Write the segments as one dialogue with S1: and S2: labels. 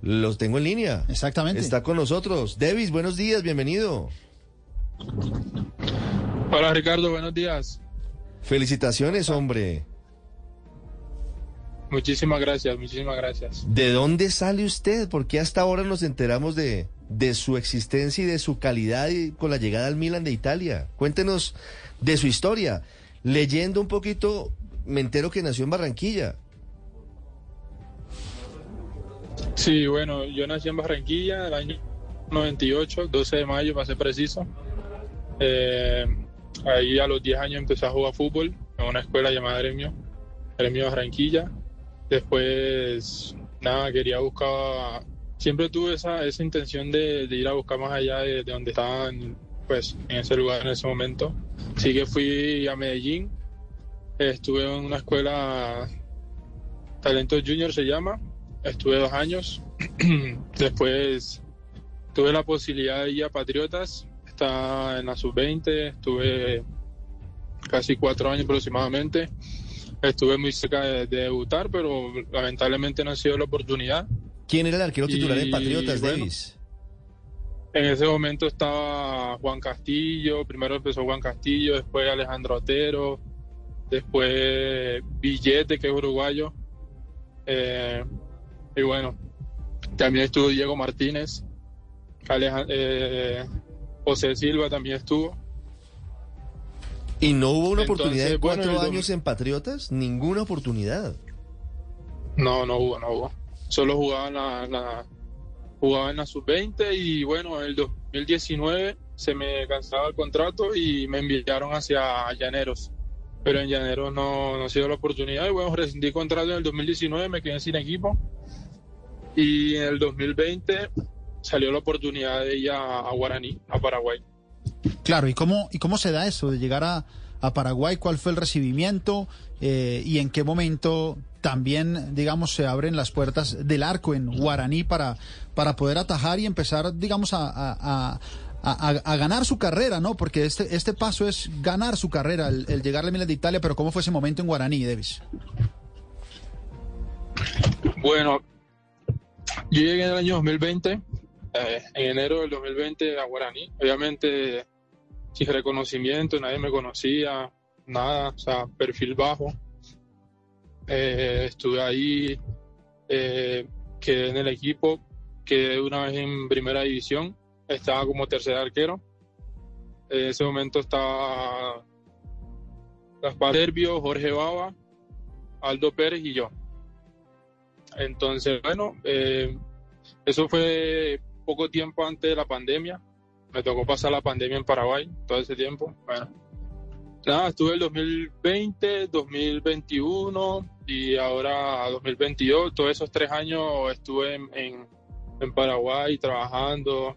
S1: Los tengo en línea.
S2: Exactamente.
S1: Está con nosotros. Davis, buenos días, bienvenido.
S3: Hola Ricardo, buenos días.
S1: Felicitaciones, hombre.
S3: Muchísimas gracias, muchísimas gracias.
S1: ¿De dónde sale usted? Porque hasta ahora nos enteramos de, de su existencia y de su calidad y con la llegada al Milan de Italia. Cuéntenos de su historia. Leyendo un poquito, me entero que nació en Barranquilla.
S3: Sí, bueno, yo nací en Barranquilla el año 98, 12 de mayo para ser preciso. Eh, ahí a los 10 años empecé a jugar fútbol en una escuela llamada Gremio, Gremio Barranquilla. Después, nada, quería buscar, siempre tuve esa, esa intención de, ir a buscar más allá de, de donde estaban, pues, en ese lugar en ese momento. Así que fui a Medellín, estuve en una escuela, Talento Junior se llama, estuve dos años. Después tuve la posibilidad de ir a Patriotas, está en la sub-20, estuve casi cuatro años aproximadamente. Estuve muy cerca de, de debutar, pero lamentablemente no ha sido la oportunidad.
S1: ¿Quién era el arquero titular
S3: Y,
S1: Patriotas,
S3: bueno,
S1: Davis?
S3: En ese momento estaba Juan Castillo, primero empezó Juan Castillo, después Alejandro Otero, después Villete, que es uruguayo. Eh, y bueno, también estuvo Diego Martínez, Aleja- eh, José Silva también estuvo.
S1: ¿Y no hubo una
S3: Entonces,
S1: oportunidad de cuatro años en Patriotas? Ninguna oportunidad.
S3: No, no hubo, no hubo. Solo jugaba en la, la- jugaba en la sub-20 y bueno, en el 2019 se me cansaba el contrato y me enviaron hacia Llaneros. Pero en Llaneros no, no ha sido la oportunidad y bueno, rescindí contrato en el 2019, me quedé sin equipo. Y en el 2020 salió la oportunidad de ir a, a Guaraní, a Paraguay.
S2: Claro, ¿y cómo, y cómo se da eso de llegar a, a Paraguay? ¿Cuál fue el recibimiento? Eh, ¿Y en qué momento también, digamos, se abren las puertas del arco en Guaraní para, para poder atajar y empezar, digamos, a- a- a- a ganar su carrera, ¿no? Porque este, este paso es ganar su carrera, el, el llegar al Milan de Italia, pero ¿cómo fue ese momento en Guaraní, Davis?
S3: Bueno, yo llegué en el año 2020, eh, en enero del 2020 a Guaraní. Obviamente, sin reconocimiento, nadie me conocía, nada, o sea, perfil bajo. Eh, estuve ahí, eh, quedé en el equipo, quedé una vez en primera división, estaba como tercer arquero. En ese momento estaba Gaspar Herbio, Jorge Baba, Aldo Pérez y yo. Entonces, bueno, eh, eso fue poco tiempo antes de la pandemia. Me tocó pasar la pandemia en Paraguay todo ese tiempo. Nada, estuve el 2020, 2021 y ahora 2022. Todos esos tres años estuve en, en- en Paraguay trabajando,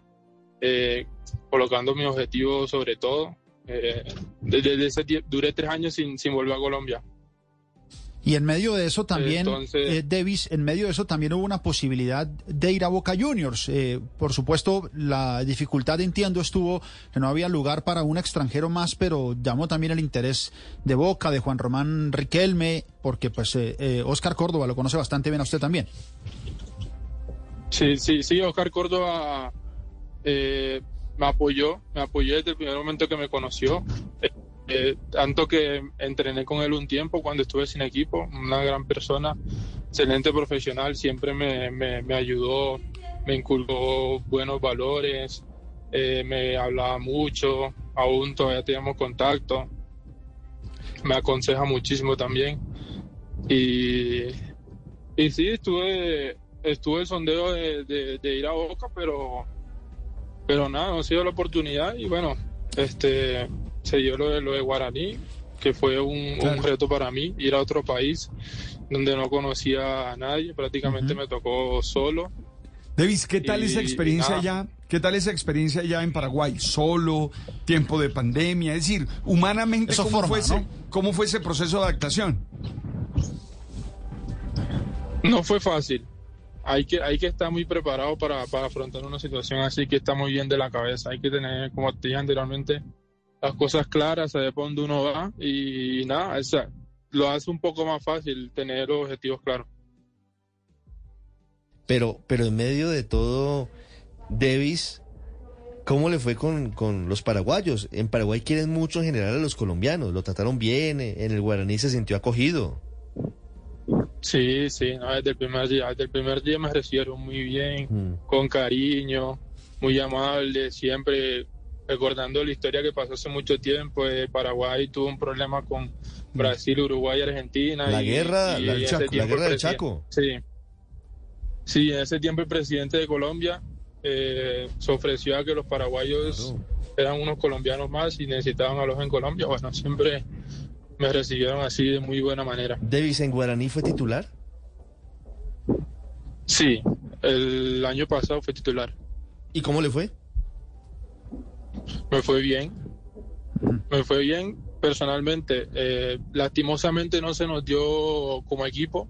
S3: eh, colocando mis objetivos sobre todo. Eh, desde ese tiempo, duré tres años sin, sin volver a Colombia.
S2: Y en medio de eso también,
S3: Entonces-
S2: eh, Davis, en medio de eso también hubo una posibilidad de ir a Boca Juniors. Eh, por supuesto, la dificultad, entiendo, estuvo que no había lugar para un extranjero más, pero llamó también el interés de Boca, de Juan Román Riquelme, porque pues eh, eh, Oscar Córdoba lo conoce bastante bien a usted también.
S3: Sí, sí, sí, Oscar Córdoba eh, me apoyó, me apoyó desde el primer momento que me conoció. Eh, eh, tanto que entrené con él un tiempo cuando estuve sin equipo, una gran persona, excelente profesional, siempre me, me, ayudó, me inculcó buenos valores, eh, me hablaba mucho, aún todavía tenemos contacto, me aconseja muchísimo también. Y, y sí, estuve, estuve el sondeo de, de- de ir a Boca, pero, pero nada, no ha sido la oportunidad y bueno, este se dio lo de, lo de Guaraní, que fue un, un reto para mí, ir a otro país donde no conocía a nadie, prácticamente me tocó solo.
S4: Davis, ¿qué tal
S3: Y-
S4: esa experiencia
S3: y nada.
S4: allá? ¿Qué tal esa experiencia allá en Paraguay? Solo, tiempo de pandemia, es decir, humanamente,
S2: Eso
S4: ¿cómo,
S2: forma,
S4: fue ese,
S2: ¿no?
S4: ¿cómo fue ese proceso de adaptación?
S3: No fue fácil. Hay que, hay que estar muy preparado para, para afrontar una situación así que está muy bien de la cabeza. Hay que tener, como te dije anteriormente, las cosas claras, saber por dónde uno va y, nada, lo hace un poco más fácil tener los objetivos claros.
S1: Pero, pero en medio de todo, Davis, ¿cómo le fue con, con los paraguayos? En Paraguay quieren mucho en general a los colombianos, lo trataron bien, en el guaraní se sintió acogido.
S3: Sí, sí, no, desde el primer día, desde el primer día me recibieron muy bien,
S1: Mm.
S3: con cariño, muy amable, siempre recordando la historia que pasó hace mucho tiempo. eh, Paraguay tuvo un problema con Brasil, Uruguay, Argentina.
S1: La
S3: y-
S1: guerra,
S3: y
S1: la Chaco, guerra
S3: el
S1: del Chaco.
S3: Sí. Sí, en ese tiempo el presidente de Colombia eh, se ofreció a que los paraguayos eran unos colombianos más y necesitaban a los en Colombia. Bueno, siempre me recibieron así de muy buena manera.
S1: Davis en guaraní fue titular.
S3: Sí, el año pasado fue titular.
S1: ¿Y cómo le fue?
S3: Me fue bien. Me fue bien personalmente. Eh, lastimosamente no se nos dio como equipo.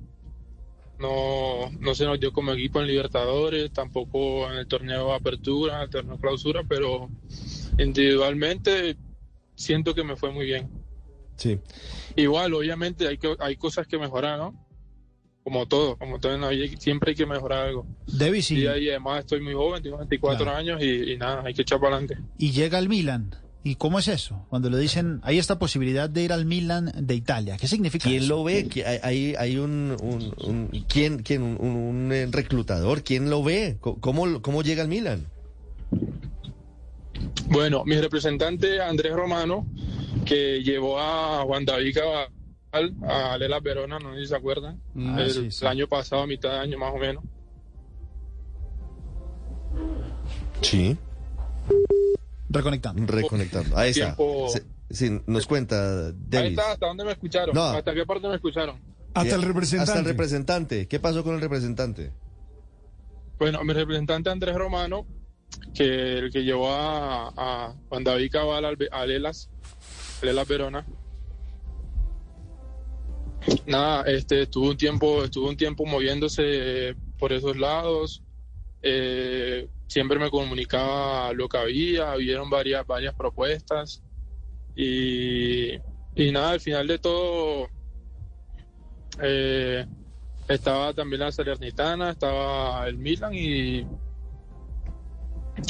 S3: No, no se nos dio como equipo en Libertadores, tampoco en el torneo de Apertura, en el torneo de Clausura, pero individualmente siento que me fue muy bien.
S1: Sí.
S3: Igual, obviamente hay que hay cosas que mejorar, ¿no? Como todo, como todo en la vida, siempre hay que mejorar algo.
S2: Davis, y,
S3: Y además estoy muy joven, tengo 24
S2: Claro.
S3: años y, y nada, hay que echar para adelante.
S2: y llega al Milan. ¿Y cómo es eso? Cuando le dicen, hay esta posibilidad de ir al Milan de Italia. ¿Qué significa
S1: ¿Quién
S2: eso?
S1: lo ve? ¿Qui- Hay, hay, hay un, un, un- ¿quién, quién, un, un- un, eh, reclutador? ¿Quién lo ve? ¿Cómo, cómo llega al Milan?
S3: Bueno, mi representante Andrés Romano, que llevó a Juan David Cabal a Lela Verona, no sé si se acuerdan,
S2: Ah,
S3: el,
S2: sí, sí.
S3: el año pasado, a mitad de año más o menos.
S1: Sí.
S2: Reconectando.
S1: Reconectando. Ahí está.
S3: Tiempo-
S1: sí, nos cuenta
S3: Ahí
S1: Davis.
S3: está, ¿hasta dónde me escucharon?
S1: No.
S3: ¿Hasta qué parte me escucharon?
S4: Hasta el representante.
S1: Hasta el representante. ¿Qué pasó con el representante?
S3: Bueno, mi representante Andrés Romano, que el que llevó a, a Juan David Cabal al, a Lelas, Lelas Verona. Nada, este estuvo un tiempo, estuvo un tiempo moviéndose por esos lados. eh, siempre me comunicaba lo que había, vieron varias, varias propuestas. Y, y nada, al final de todo, eh, estaba también la Salernitana, estaba el Milan y,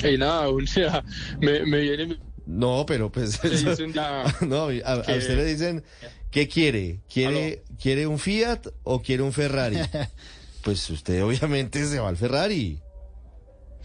S3: y nada, un día me, me viene
S1: No, pero pues... no, a, a usted le dicen, ¿qué quiere? ¿Quiere, ¿Quiere un Fiat o quiere un Ferrari? pues usted obviamente se va al Ferrari.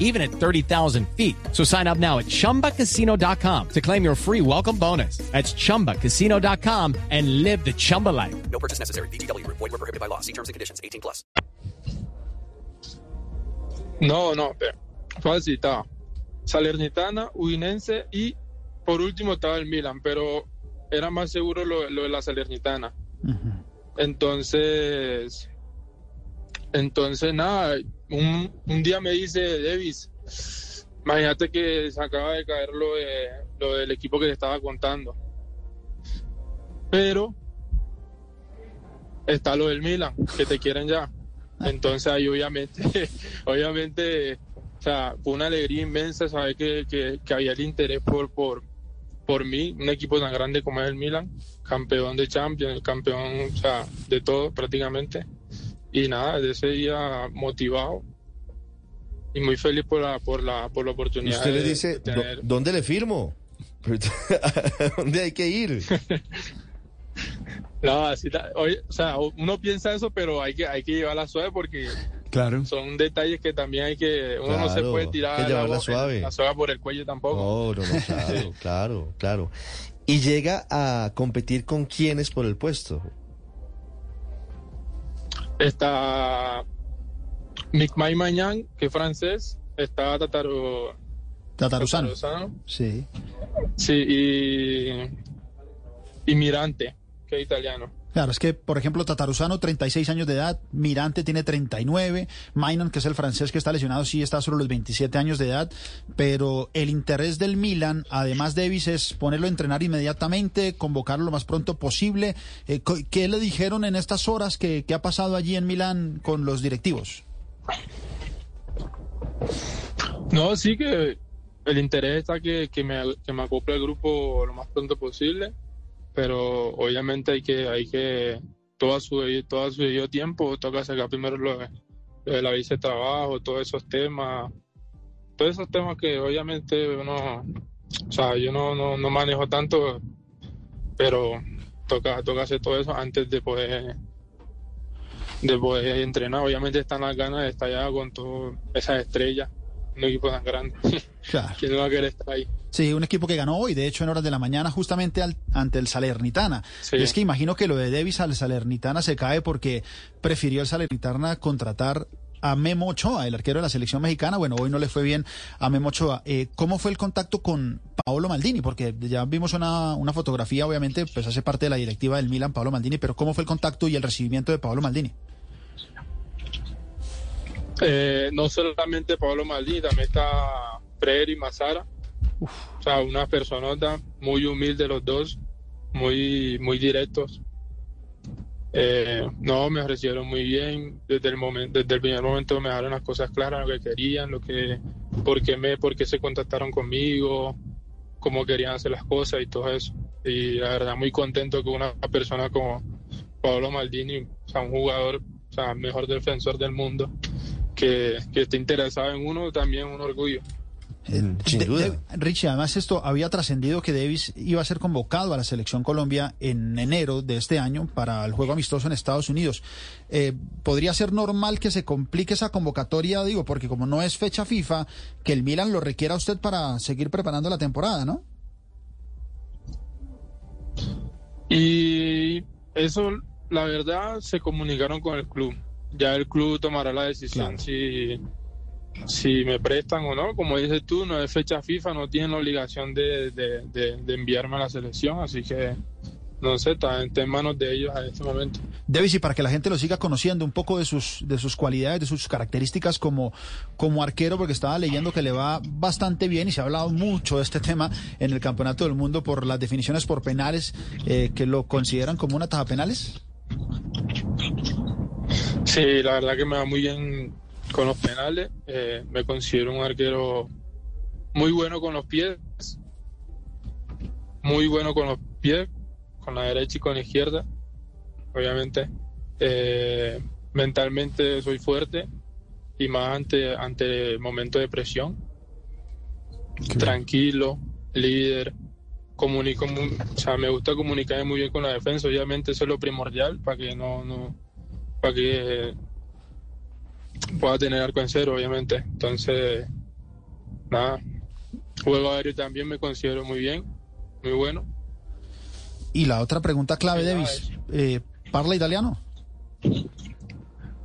S5: even at 30,000 feet. So sign up now at ChumbaCasino.com to claim your free welcome bonus. That's ChumbaCasino.com and live the Chumba life.
S6: No purchase necessary. VGW Group. Void were prohibited by law. See terms and conditions. 18 plus.
S3: no, no, pero fácil estaba. Salernitana, Udinense y por último estaba el Milan, pero era más seguro lo, lo de la Salernitana. Entonces, entonces nada, un, día me dice Davis, imagínate que se acaba de caer lo, de, lo del equipo que te estaba contando. Pero está lo del Milan, que te quieren ya. Entonces ahí obviamente, obviamente, o sea, fue una alegría inmensa saber que, que, que había el interés por, por, por mí, un equipo tan grande como es el Milan, campeón de Champions, campeón, de todo prácticamente. Y nada, desde ese día motivado y muy feliz por la, por la, por la oportunidad.
S1: usted le
S3: de-
S1: dice,
S3: de tener-
S1: "¿Dó- ¿dónde le firmo? ¿A ¿Dónde hay que ir?
S3: No, así oye, o sea, uno piensa eso, pero hay que, hay que llevar la suave porque
S4: Claro.
S3: son detalles que también hay que, uno no se puede tirar
S1: que
S3: la,
S1: llevarla suave.
S3: la soga por el cuello tampoco.
S1: No, no, no, claro, claro, claro. Y llega a competir con quiénes por el puesto.
S3: Está Micmay Mañán, que es francés, está Tataro,
S2: Tataruzano.
S3: Tataruzano,
S2: Sí.
S3: sí, y, y Mirante, que es italiano.
S2: Claro, es que, por ejemplo, Tataruzano, 36 años de edad, Mirante tiene 39, Mainan, que es el francés que está lesionado, sí está solo los 27 años de edad, pero el interés del Milan, además de Davis, es ponerlo a entrenar inmediatamente, convocarlo lo más pronto posible. Eh, ¿Qué le dijeron en estas horas que, que ha pasado allí en Milán con los directivos?
S3: No, sí que el interés está que, que, me, que me acople al grupo lo más pronto posible, pero obviamente hay que, hay que, todo su, todo su debido tiempo, toca sacar primero lo, la visa de trabajo, todos esos temas, todos esos temas que obviamente uno, o sea, yo no, no, no manejo tanto, pero toca, toca hacer todo eso antes de poder de poder entrenar. Obviamente están las ganas de estar allá con todas esas estrellas, un equipo tan grande.
S2: Claro.
S3: ¿Quién no va a querer estar ahí?
S2: Sí, un equipo que ganó hoy, de hecho, en horas de la mañana, justamente al- ante el Salernitana.
S3: Sí.
S2: Y es que imagino que lo de Davis al Salernitana se cae porque prefirió el Salernitana contratar a Memo Ochoa, el arquero de la selección mexicana. Bueno, hoy no le fue bien a Memo Ochoa. Eh, ¿Cómo fue el contacto con Paolo Maldini? Porque ya vimos una, una fotografía, obviamente, pues hace parte de la directiva del Milan, Paolo Maldini, pero ¿cómo fue el contacto y el recibimiento de Paolo Maldini?
S3: Eh, no solamente Pablo Maldini, también está Freddy Mazara. O sea, una personota muy humilde los dos, muy, muy directos. Eh, no, me ofrecieron muy bien. Desde el, momento, desde el primer momento me dejaron las cosas claras, lo que querían, lo que, por qué, me, por qué se contactaron conmigo, cómo querían hacer las cosas y todo eso. Y la verdad, muy contento que una persona como Pablo Maldini, o sea, un jugador, o sea, mejor defensor del mundo, que, que esté interesado en uno, también un orgullo.
S1: Sin
S2: De-
S1: duda.
S2: de- Richie, además esto había trascendido que Davis iba a ser convocado a la selección Colombia en enero de este año para el juego amistoso en Estados Unidos. Eh, ¿Podría ser normal que se complique esa convocatoria, digo, porque como no es fecha FIFA, que el Milan lo requiera a usted para seguir preparando la temporada, ¿no?
S3: Y eso, la verdad, se comunicaron con el club. Ya el club tomará la decisión si, si me prestan o no. Como dices tú, no es fecha FIFA, no tienen la obligación de, de- de- de enviarme a la selección, así que no sé, está, en manos de ellos en este momento.
S2: Davis, y para que la gente lo siga conociendo un poco de sus, de sus cualidades, de sus características como, como arquero, porque estaba leyendo que le va bastante bien y se ha hablado mucho de este tema en el Campeonato del Mundo por las definiciones por penales, eh, que lo consideran como una taja penales.
S3: Sí, la verdad que me va muy bien con los penales. Eh, me considero un arquero muy bueno con los pies, muy bueno con los pies, con la derecha y con la izquierda, obviamente. Eh, mentalmente soy fuerte y más ante, ante momentos de presión. Tranquilo, líder, comunico, mu- o sea, me gusta comunicar muy bien con la defensa, obviamente eso es lo primordial para que no, no, para que pueda tener arco en cero, obviamente. Entonces, nada, juego aéreo también me considero muy bien, muy bueno.
S2: Y la otra pregunta clave, Davis, eh, ¿parla italiano?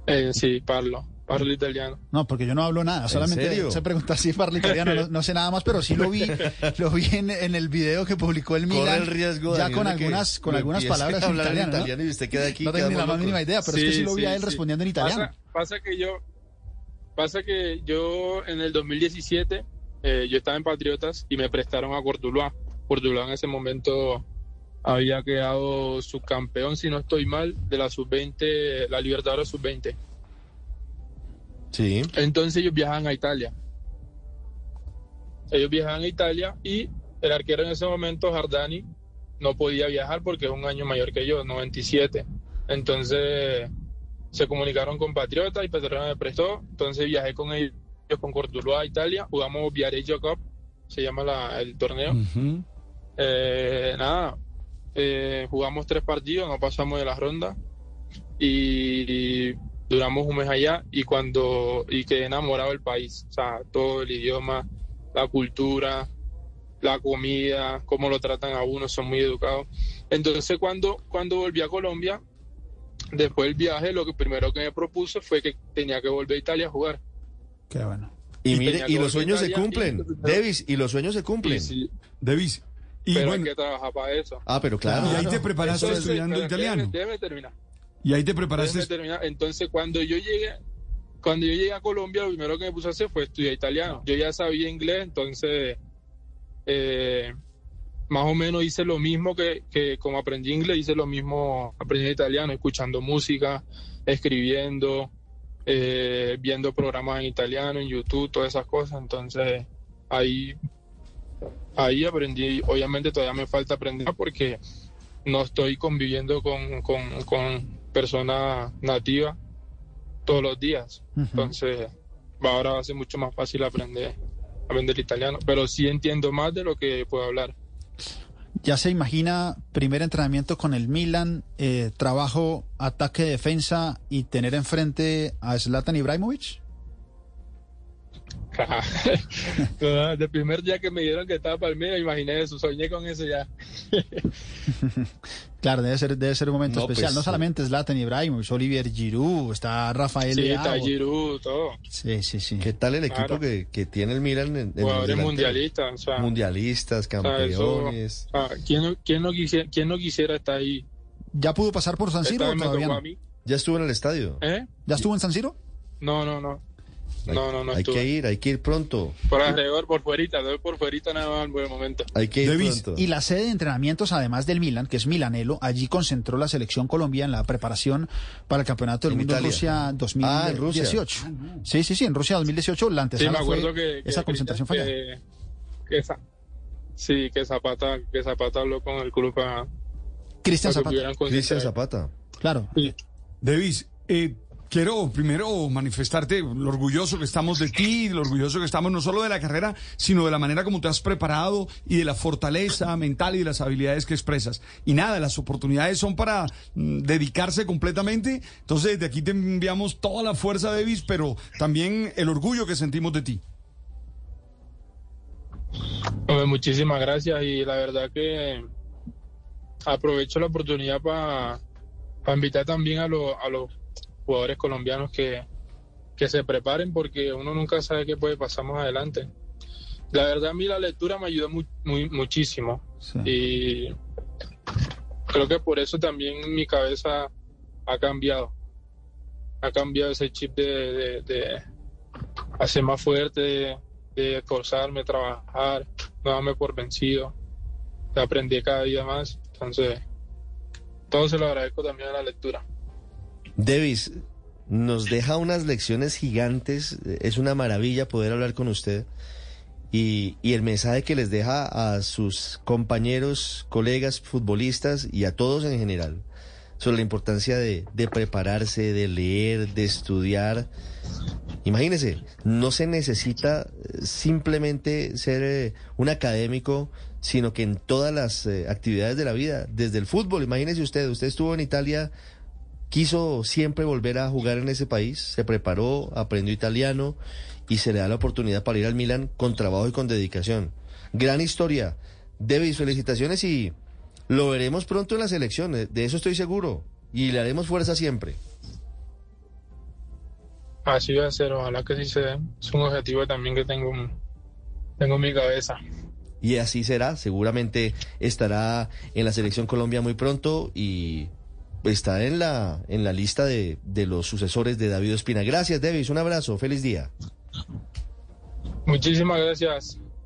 S3: Eh, sí, parlo, parlo italiano.
S2: No, porque yo no hablo nada, solamente se pregunta si parla italiano, no, no sé nada más, pero sí lo vi, lo vi en, en el video que publicó el
S1: Corre
S2: Milan,
S1: el riesgo,
S2: ya
S1: Daniel,
S2: con algunas, con algunas palabras en
S1: en
S2: italiano, ¿no?
S1: italiano y usted queda aquí,
S2: No tengo ni la más mínima idea, pero es que
S3: Sí,
S2: sí lo vi
S3: sí,
S2: a él
S3: sí.
S2: respondiendo en italiano.
S3: Pasa, pasa que yo, pasa que yo en el 2017 eh, yo estaba en Patriotas y me prestaron a Cortuluá. Cortuluá en ese momento había quedado subcampeón, si no estoy mal, de la sub-20, la Libertadores sub-20.
S1: Sí.
S3: Entonces ellos viajaban a Italia. Ellos viajaban a Italia y el arquero en ese momento, Jardani, no podía viajar porque es un año mayor que yo, 97. Entonces se comunicaron con Patriota y Patriota me prestó. Entonces viajé con ellos, con Cortuluá a Italia. Jugamos Viareggio Cup, se llama la- el torneo.
S4: Ujú.
S3: Eh, nada, eh, jugamos tres partidos, no pasamos de la ronda y, y duramos un mes allá y cuando y quedé enamorado del país, o sea, todo el idioma, la cultura, la comida, cómo lo tratan a uno, son muy educados. Entonces cuando, cuando volví a Colombia, después del viaje, lo que primero que me propuso fue que tenía que volver a Italia a jugar.
S2: Qué bueno.
S1: Y,
S3: Y
S1: mire, y los sueños se cumplen,
S3: y-
S1: Davis, y los sueños se cumplen.
S3: Sí,
S4: Davis. Y
S3: pero
S4: bueno,
S3: hay que trabajar para eso.
S1: Ah, pero claro.
S4: y ahí te preparaste
S3: Entonces,
S4: estudiando italiano.
S3: Déjeme, déjeme terminar.
S4: Y ahí te preparaste.
S3: Terminar. Entonces, cuando yo llegué, cuando yo llegué a Colombia, lo primero que me puse a hacer fue estudiar italiano. Yo ya sabía inglés, entonces eh, más o menos hice lo mismo que, que como aprendí inglés, hice lo mismo, aprendí italiano, escuchando música, escribiendo, eh, viendo programas en italiano, en YouTube, todas esas cosas. Entonces, ahí, ahí aprendí. Obviamente todavía me falta aprender porque no estoy conviviendo con, con, con personas nativas todos los días. Entonces, ahora va a ser mucho más fácil aprender, aprender italiano. Pero sí entiendo más de lo que puedo hablar.
S2: ¿Ya se imagina primer entrenamiento con el Milan, eh, trabajo, ataque, defensa y tener enfrente a Zlatan Ibrahimovic?
S3: Desde el primer día que me dieron que estaba para el medio, imaginé eso, soñé con eso ya.
S2: Claro, debe ser, debe ser un momento
S1: No,
S2: especial.
S1: pues,
S2: no solamente Zlatan Ibrahimovic, Olivier Giroud, está Rafael
S3: Sí,
S2: Leao.
S3: está Giroud, todo.
S2: Sí, sí, sí.
S1: ¿Qué tal el equipo
S3: Claro.
S1: que, que tiene el Milan en, en
S3: Jugadores
S1: delanteros?
S3: mundialistas, o sea,
S1: Mundialistas,
S3: o sea, eso-
S1: campeones.
S3: o sea, ¿quién, no, quién, no quisiera, ¿quién no quisiera estar ahí?
S2: ¿Ya pudo pasar por San Siro
S3: me
S2: todavía no?
S3: mí.
S1: Ya estuvo en el estadio.
S3: ¿Eh?
S2: ¿Ya estuvo en San Siro?
S3: No, no, no.
S1: Hay,
S3: No, no, no
S1: hay
S3: estuve.
S1: que ir, hay que ir pronto.
S3: Por alrededor, por fuerita, doy por fuerita nada más en buen momento.
S1: Hay que ir
S4: Davis,
S1: pronto.
S2: Y la sede de entrenamientos, además del Milan, que es Milanelo, allí concentró la selección Colombia en la preparación para el Campeonato del
S1: En
S2: Mundo en
S1: Italia.
S2: Rusia 2018.
S1: Ah, en Rusia.
S2: Sí, sí, sí, en Rusia 2018 la
S3: Sí,
S2: antesala
S3: me acuerdo
S2: fue
S3: que, que-
S2: esa concentración fue allá.
S3: que, que esa- sí, que Zapata, que Zapata habló con el club para,
S2: Cristian
S3: que
S2: Zapata,
S1: Cristian. Zapata.
S2: claro.
S3: Sí.
S4: Davis, eh, quiero primero manifestarte lo orgulloso que estamos de ti, lo orgulloso que estamos no solo de la carrera, sino de la manera como te has preparado y de la fortaleza mental y de las habilidades que expresas. Y nada, las oportunidades son para mm, dedicarse completamente. Entonces, desde aquí te enviamos toda la fuerza, Davis, pero también el orgullo que sentimos de ti.
S3: Hombre, muchísimas gracias y la verdad que aprovecho la oportunidad para invitar también a los jugadores colombianos que, que se preparen porque uno nunca sabe qué puede pasar más adelante. La verdad a mí la lectura me ayudó mu- muy, muchísimo
S2: Sí.
S3: y creo que por eso también mi cabeza ha cambiado. Ha cambiado ese chip de, de, de hacer más fuerte, de, de esforzarme, trabajar, no darme por vencido, de aprender cada día más. Entonces, todo se lo agradezco también a la lectura.
S1: Davis, nos deja unas lecciones gigantes. Es una maravilla poder hablar con usted. Y, el mensaje que les deja a sus compañeros, colegas, futbolistas y a todos en general sobre la importancia de, prepararse, de leer, de estudiar. Imagínese, no se necesita eh, simplemente ser eh, un académico, sino que en todas las eh, actividades de la vida, desde el fútbol, imagínese usted, usted estuvo en Italia, quiso siempre volver a jugar en ese país, se preparó, aprendió italiano y se le da la oportunidad para ir al Milan con trabajo y con dedicación. Gran historia. Davis, felicitaciones y lo veremos pronto en las elecciones, de eso estoy seguro. Y le haremos fuerza siempre.
S3: Así va a ser, ojalá que sí se dé. Es un objetivo también que tengo, tengo en mi cabeza.
S1: Y así será, seguramente estará en la selección Colombia muy pronto y está en la, en la lista de, de los sucesores de David Ospina. Gracias, Davis, un abrazo, feliz día.
S3: Muchísimas gracias.